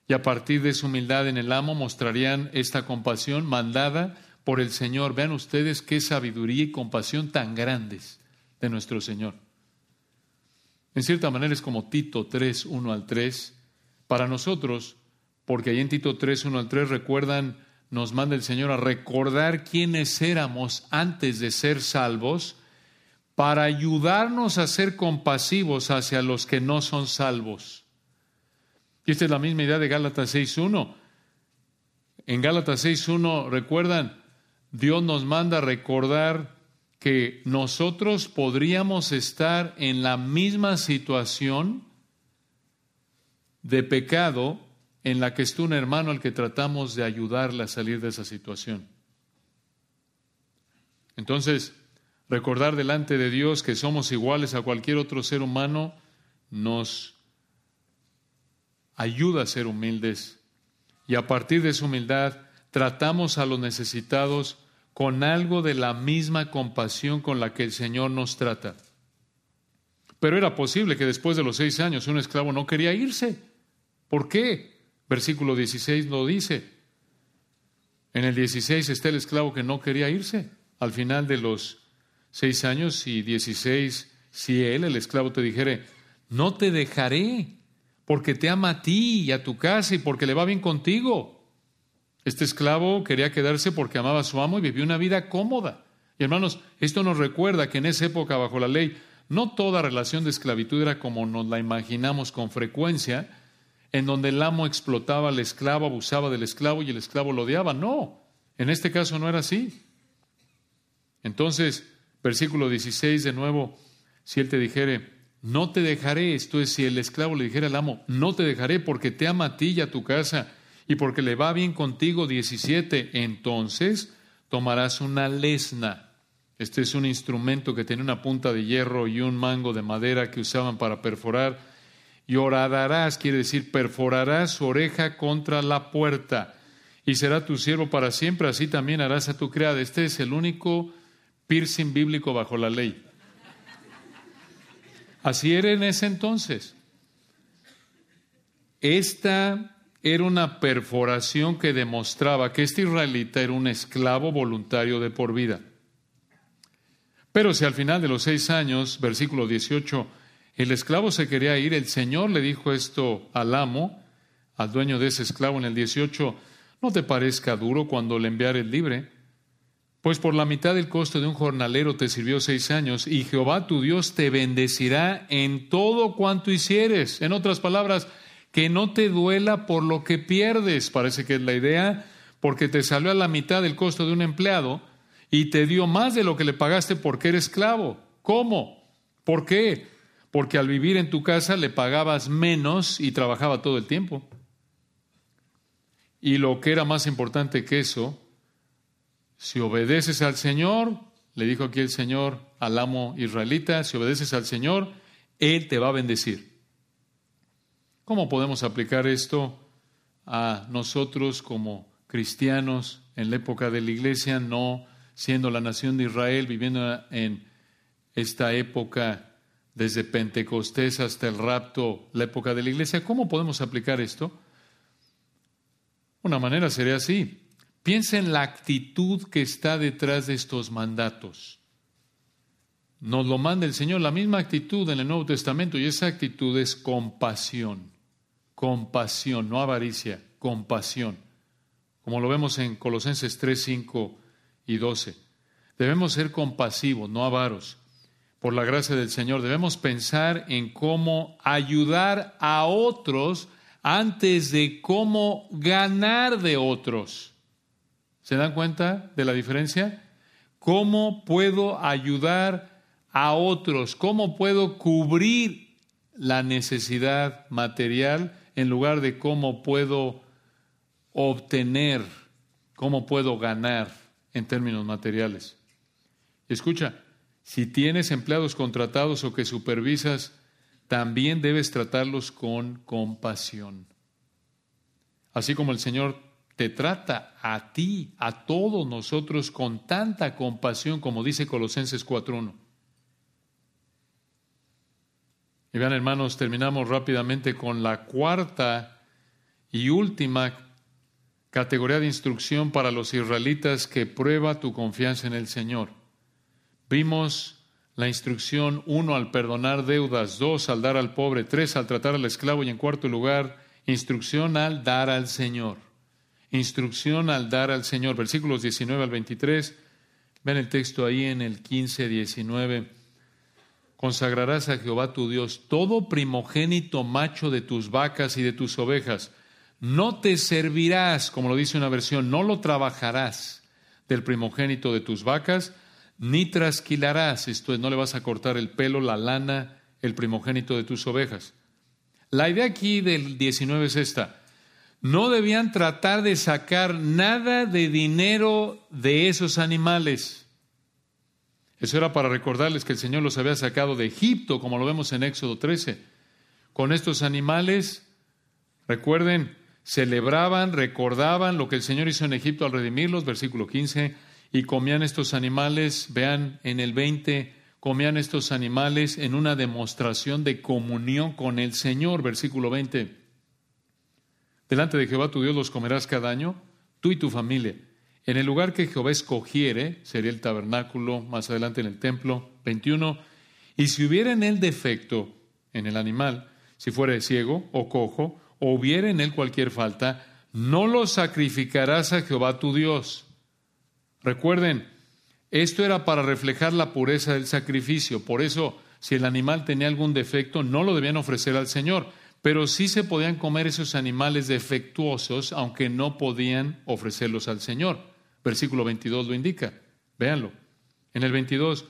[SPEAKER 1] Y a partir de esa humildad en el amo mostrarían esta compasión mandada por el Señor. Vean ustedes qué sabiduría y compasión tan grandes de nuestro Señor. En cierta manera es como Tito 3, 1 al 3. Para nosotros, porque ahí en Tito 3, 1 al 3 recuerdan, nos manda el Señor a recordar quiénes éramos antes de ser salvos, para ayudarnos a ser compasivos hacia los que no son salvos. Y esta es la misma idea de Gálatas 6.1. En Gálatas 6.1, recuerdan, Dios nos manda recordar que nosotros podríamos estar en la misma situación de pecado en la que está un hermano al que tratamos de ayudarle a salir de esa situación. Entonces, recordar delante de Dios que somos iguales a cualquier otro ser humano nos ayuda a ser humildes y a partir de esa humildad tratamos a los necesitados con algo de la misma compasión con la que el Señor nos trata. Pero era posible que después de los seis años un esclavo no quería irse. ¿Por qué? Versículo 16 lo dice. En el 16 está el esclavo que no quería irse. Al final de los seis años y 16, si él, el esclavo, te dijere, no te dejaré, porque te ama a ti y a tu casa y porque le va bien contigo. Este esclavo quería quedarse porque amaba a su amo y vivió una vida cómoda. Y hermanos, esto nos recuerda que en esa época, bajo la ley, no toda relación de esclavitud era como nos la imaginamos con frecuencia, en donde el amo explotaba al esclavo, abusaba del esclavo y el esclavo lo odiaba. No, en este caso no era así. Entonces, versículo 16 de nuevo, si él te dijere, no te dejaré, esto es, si el esclavo le dijera al amo, no te dejaré porque te ama a ti y a tu casa y porque le va bien contigo, 17, entonces tomarás una lesna. Este es un instrumento que tiene una punta de hierro y un mango de madera que usaban para perforar. Y horadarás, quiere decir, perforarás su oreja contra la puerta y será tu siervo para siempre, así también harás a tu criada. Este es el único piercing bíblico bajo la ley. Así era en ese entonces. Esta era una perforación que demostraba que este israelita era un esclavo voluntario de por vida. Pero si al final de los seis años, versículo 18, el esclavo se quería ir, el Señor le dijo esto al amo, al dueño de ese esclavo en el 18, no te parezca duro cuando le enviares libre, pues por la mitad del costo de un jornalero te sirvió seis años, y Jehová tu Dios te bendecirá en todo cuanto hicieres. En otras palabras, que no te duela por lo que pierdes, parece que es la idea, porque te salió a la mitad del costo de un empleado y te dio más de lo que le pagaste porque eres esclavo. ¿Cómo? ¿Por qué? Porque al vivir en tu casa le pagabas menos y trabajaba todo el tiempo. Y lo que era más importante que eso, si obedeces al Señor, le dijo aquí el Señor al amo israelita, si obedeces al Señor, Él te va a bendecir. ¿Cómo podemos aplicar esto a nosotros como cristianos en la época de la iglesia, no siendo la nación de Israel, viviendo en esta época desde Pentecostés hasta el rapto, la época de la iglesia? ¿Cómo podemos aplicar esto? Una manera sería así. Piensa en la actitud que está detrás de estos mandatos. Nos lo manda el Señor, la misma actitud en el Nuevo Testamento, y esa actitud es compasión compasión, no avaricia, compasión, como lo vemos en Colosenses 3, 5 y 12. Debemos ser compasivos, no avaros. Por la gracia del Señor, debemos pensar en cómo ayudar a otros antes de cómo ganar de otros. ¿Se dan cuenta de la diferencia? ¿Cómo puedo ayudar a otros? ¿Cómo puedo cubrir la necesidad material en lugar de cómo puedo obtener, cómo puedo ganar en términos materiales. Escucha, si tienes empleados contratados o que supervisas, también debes tratarlos con compasión. Así como el Señor te trata a ti, a todos nosotros, con tanta compasión como dice Colosenses 4.1. Y vean, hermanos, terminamos rápidamente con la cuarta y última categoría de instrucción para los israelitas que prueba tu confianza en el Señor. Vimos la instrucción uno al perdonar deudas, dos al dar al pobre, tres al tratar al esclavo y en cuarto lugar, instrucción al dar al Señor. Instrucción al dar al Señor. Versículos 19 al 23. Ven el texto ahí en el 15, 19. Consagrarás a Jehová tu Dios todo primogénito macho de tus vacas y de tus ovejas. No te servirás, como lo dice una versión, no lo trabajarás del primogénito de tus vacas, ni trasquilarás, esto es, no le vas a cortar el pelo, la lana, el primogénito de tus ovejas. La idea aquí del 19 es esta. No debían tratar de sacar nada de dinero de esos animales. Eso era para recordarles que el Señor los había sacado de Egipto, como lo vemos en Éxodo 13. Con estos animales, recuerden, celebraban, recordaban lo que el Señor hizo en Egipto al redimirlos, versículo 15, y comían estos animales, vean en el 20, comían estos animales en una demostración de comunión con el Señor, versículo 20. Delante de Jehová tu Dios los comerás cada año, tú y tu familia. En el lugar que Jehová escogiere, sería el tabernáculo, más adelante en el templo, 21, y si hubiera en él defecto en el animal, si fuera ciego o cojo, o hubiera en él cualquier falta, no lo sacrificarás a Jehová tu Dios. Recuerden, esto era para reflejar la pureza del sacrificio. Por eso, si el animal tenía algún defecto, no lo debían ofrecer al Señor. Pero sí se podían comer esos animales defectuosos, aunque no podían ofrecerlos al Señor. Versículo 22 lo indica. Véanlo. En el 22,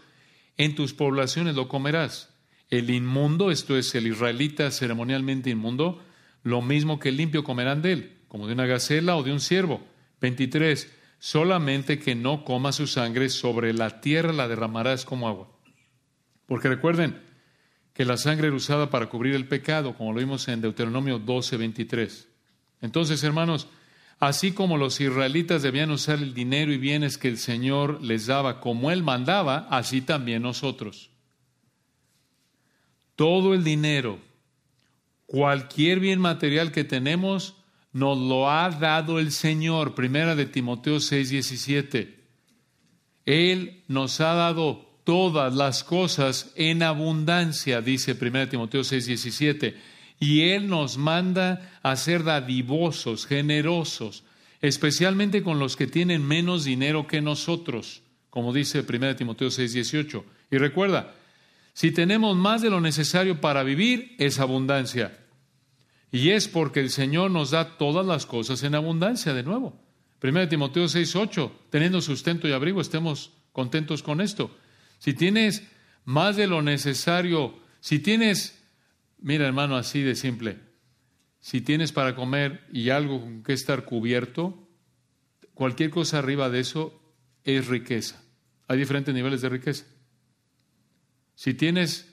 [SPEAKER 1] en tus poblaciones lo comerás. El inmundo, esto es el israelita ceremonialmente inmundo, lo mismo que el limpio comerán de él, como de una gacela o de un ciervo. 23 solamente que no coma su sangre, sobre la tierra la derramarás como agua. Porque recuerden que la sangre era usada para cubrir el pecado, como lo vimos en Deuteronomio 12, 23. Entonces, hermanos, así como los israelitas debían usar el dinero y bienes que el Señor les daba como Él mandaba, así también nosotros. Todo el dinero, cualquier bien material que tenemos, nos lo ha dado el Señor. Primera de Timoteo 6, 17. Él nos ha dado todas las cosas en abundancia, dice Primera de Timoteo 6, 17. Y Él nos manda a ser dadivosos, generosos, especialmente con los que tienen menos dinero que nosotros, como dice Primera de Timoteo 6, 18. Y recuerda, si tenemos más de lo necesario para vivir, es abundancia. Y es porque el Señor nos da todas las cosas en abundancia, de nuevo. 1 Timoteo 6, 8, teniendo sustento y abrigo, estemos contentos con esto. Si tienes más de lo necesario, si tienes, mira hermano, así de simple, si tienes para comer y algo con que estar cubierto, cualquier cosa arriba de eso es riqueza. Hay diferentes niveles de riqueza. Si tienes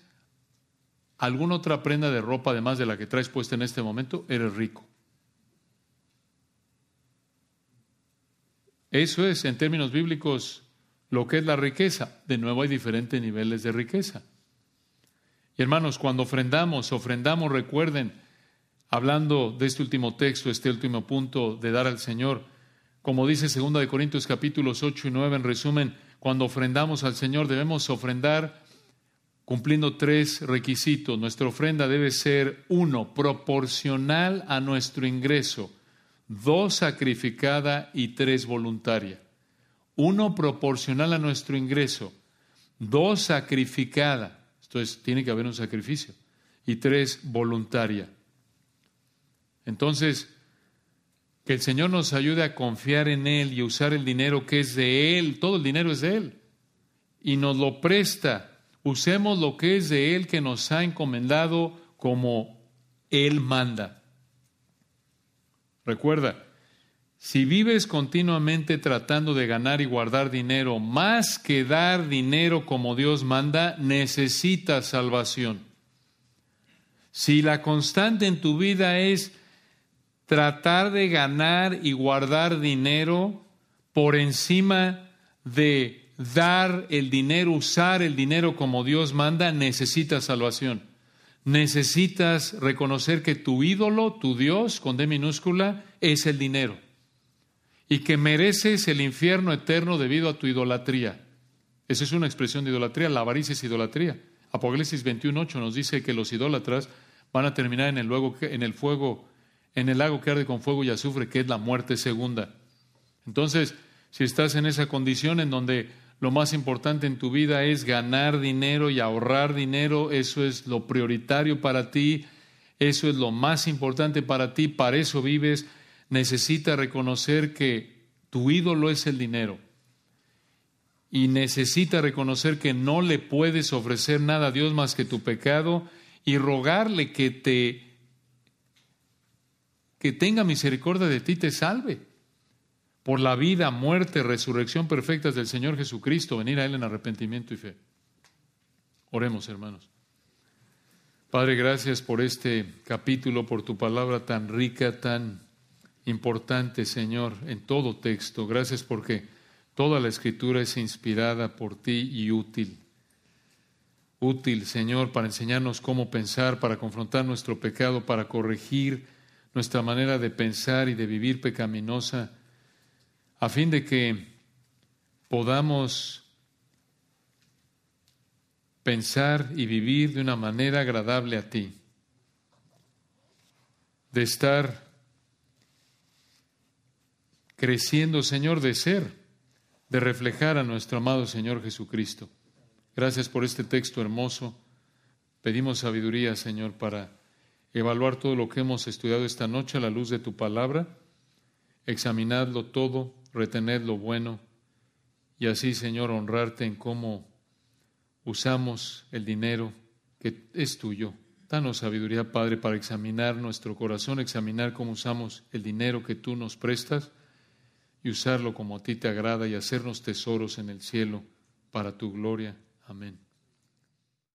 [SPEAKER 1] alguna otra prenda de ropa además de la que traes puesta en este momento, eres rico. Eso es, en términos bíblicos, lo que es la riqueza. De nuevo hay diferentes niveles de riqueza. Y hermanos, cuando ofrendamos, ofrendamos, recuerden, hablando de este último texto, este último punto de dar al Señor, como dice 2 de Corintios capítulos 8 y 9, en resumen, cuando ofrendamos al Señor debemos ofrendar cumpliendo tres requisitos. Nuestra ofrenda debe ser, uno, proporcional a nuestro ingreso, dos, sacrificada y tres, voluntaria. Uno, proporcional a nuestro ingreso, dos, sacrificada, esto es, tiene que haber un sacrificio, y tres, voluntaria. Entonces, que el Señor nos ayude a confiar en Él y usar el dinero que es de Él, todo el dinero es de Él, y nos lo presta Usemos lo que es de Él que nos ha encomendado como Él manda. Recuerda, si vives continuamente tratando de ganar y guardar dinero más que dar dinero como Dios manda, necesitas salvación. Si la constante en tu vida es tratar de ganar y guardar dinero por encima de dar el dinero, usar el dinero como Dios manda, necesitas salvación. Necesitas reconocer que tu ídolo, tu Dios, con D minúscula, es el dinero. Y que mereces el infierno eterno debido a tu idolatría. Esa es una expresión de idolatría. La avaricia es idolatría. Apocalipsis 21.8 nos dice que los idólatras van a terminar en el, en el fuego, en el lago que arde con fuego y azufre, que es la muerte segunda. Entonces, si estás en esa condición en donde lo más importante en tu vida es ganar dinero y ahorrar dinero, eso es lo prioritario para ti, eso es lo más importante para ti, para eso vives, necesitas reconocer que tu ídolo es el dinero y necesita reconocer que no le puedes ofrecer nada a Dios más que tu pecado y rogarle que te que tenga misericordia de ti, te salve. Por la vida, muerte, resurrección perfectas del Señor Jesucristo, venir a Él en arrepentimiento y fe. Oremos, hermanos. Padre, gracias por este capítulo, por tu palabra tan rica, tan importante, Señor, en todo texto. Gracias porque Toda la escritura es inspirada por ti y útil. Útil, Señor, para enseñarnos cómo pensar, para confrontar nuestro pecado, para corregir nuestra manera de pensar y de vivir pecaminosa, a fin de que podamos pensar y vivir de una manera agradable a ti, de estar creciendo, Señor, de ser de reflejar a nuestro amado Señor Jesucristo. Gracias por este texto hermoso. Pedimos sabiduría, Señor, para evaluar todo lo que hemos estudiado esta noche a la luz de tu palabra, examinarlo todo, retener lo bueno y así, Señor, honrarte en cómo usamos el dinero que es tuyo. Danos sabiduría, Padre, para examinar nuestro corazón, examinar cómo usamos el dinero que tú nos prestas y usarlo como a ti te agrada y hacernos tesoros en el cielo para tu gloria. Amén.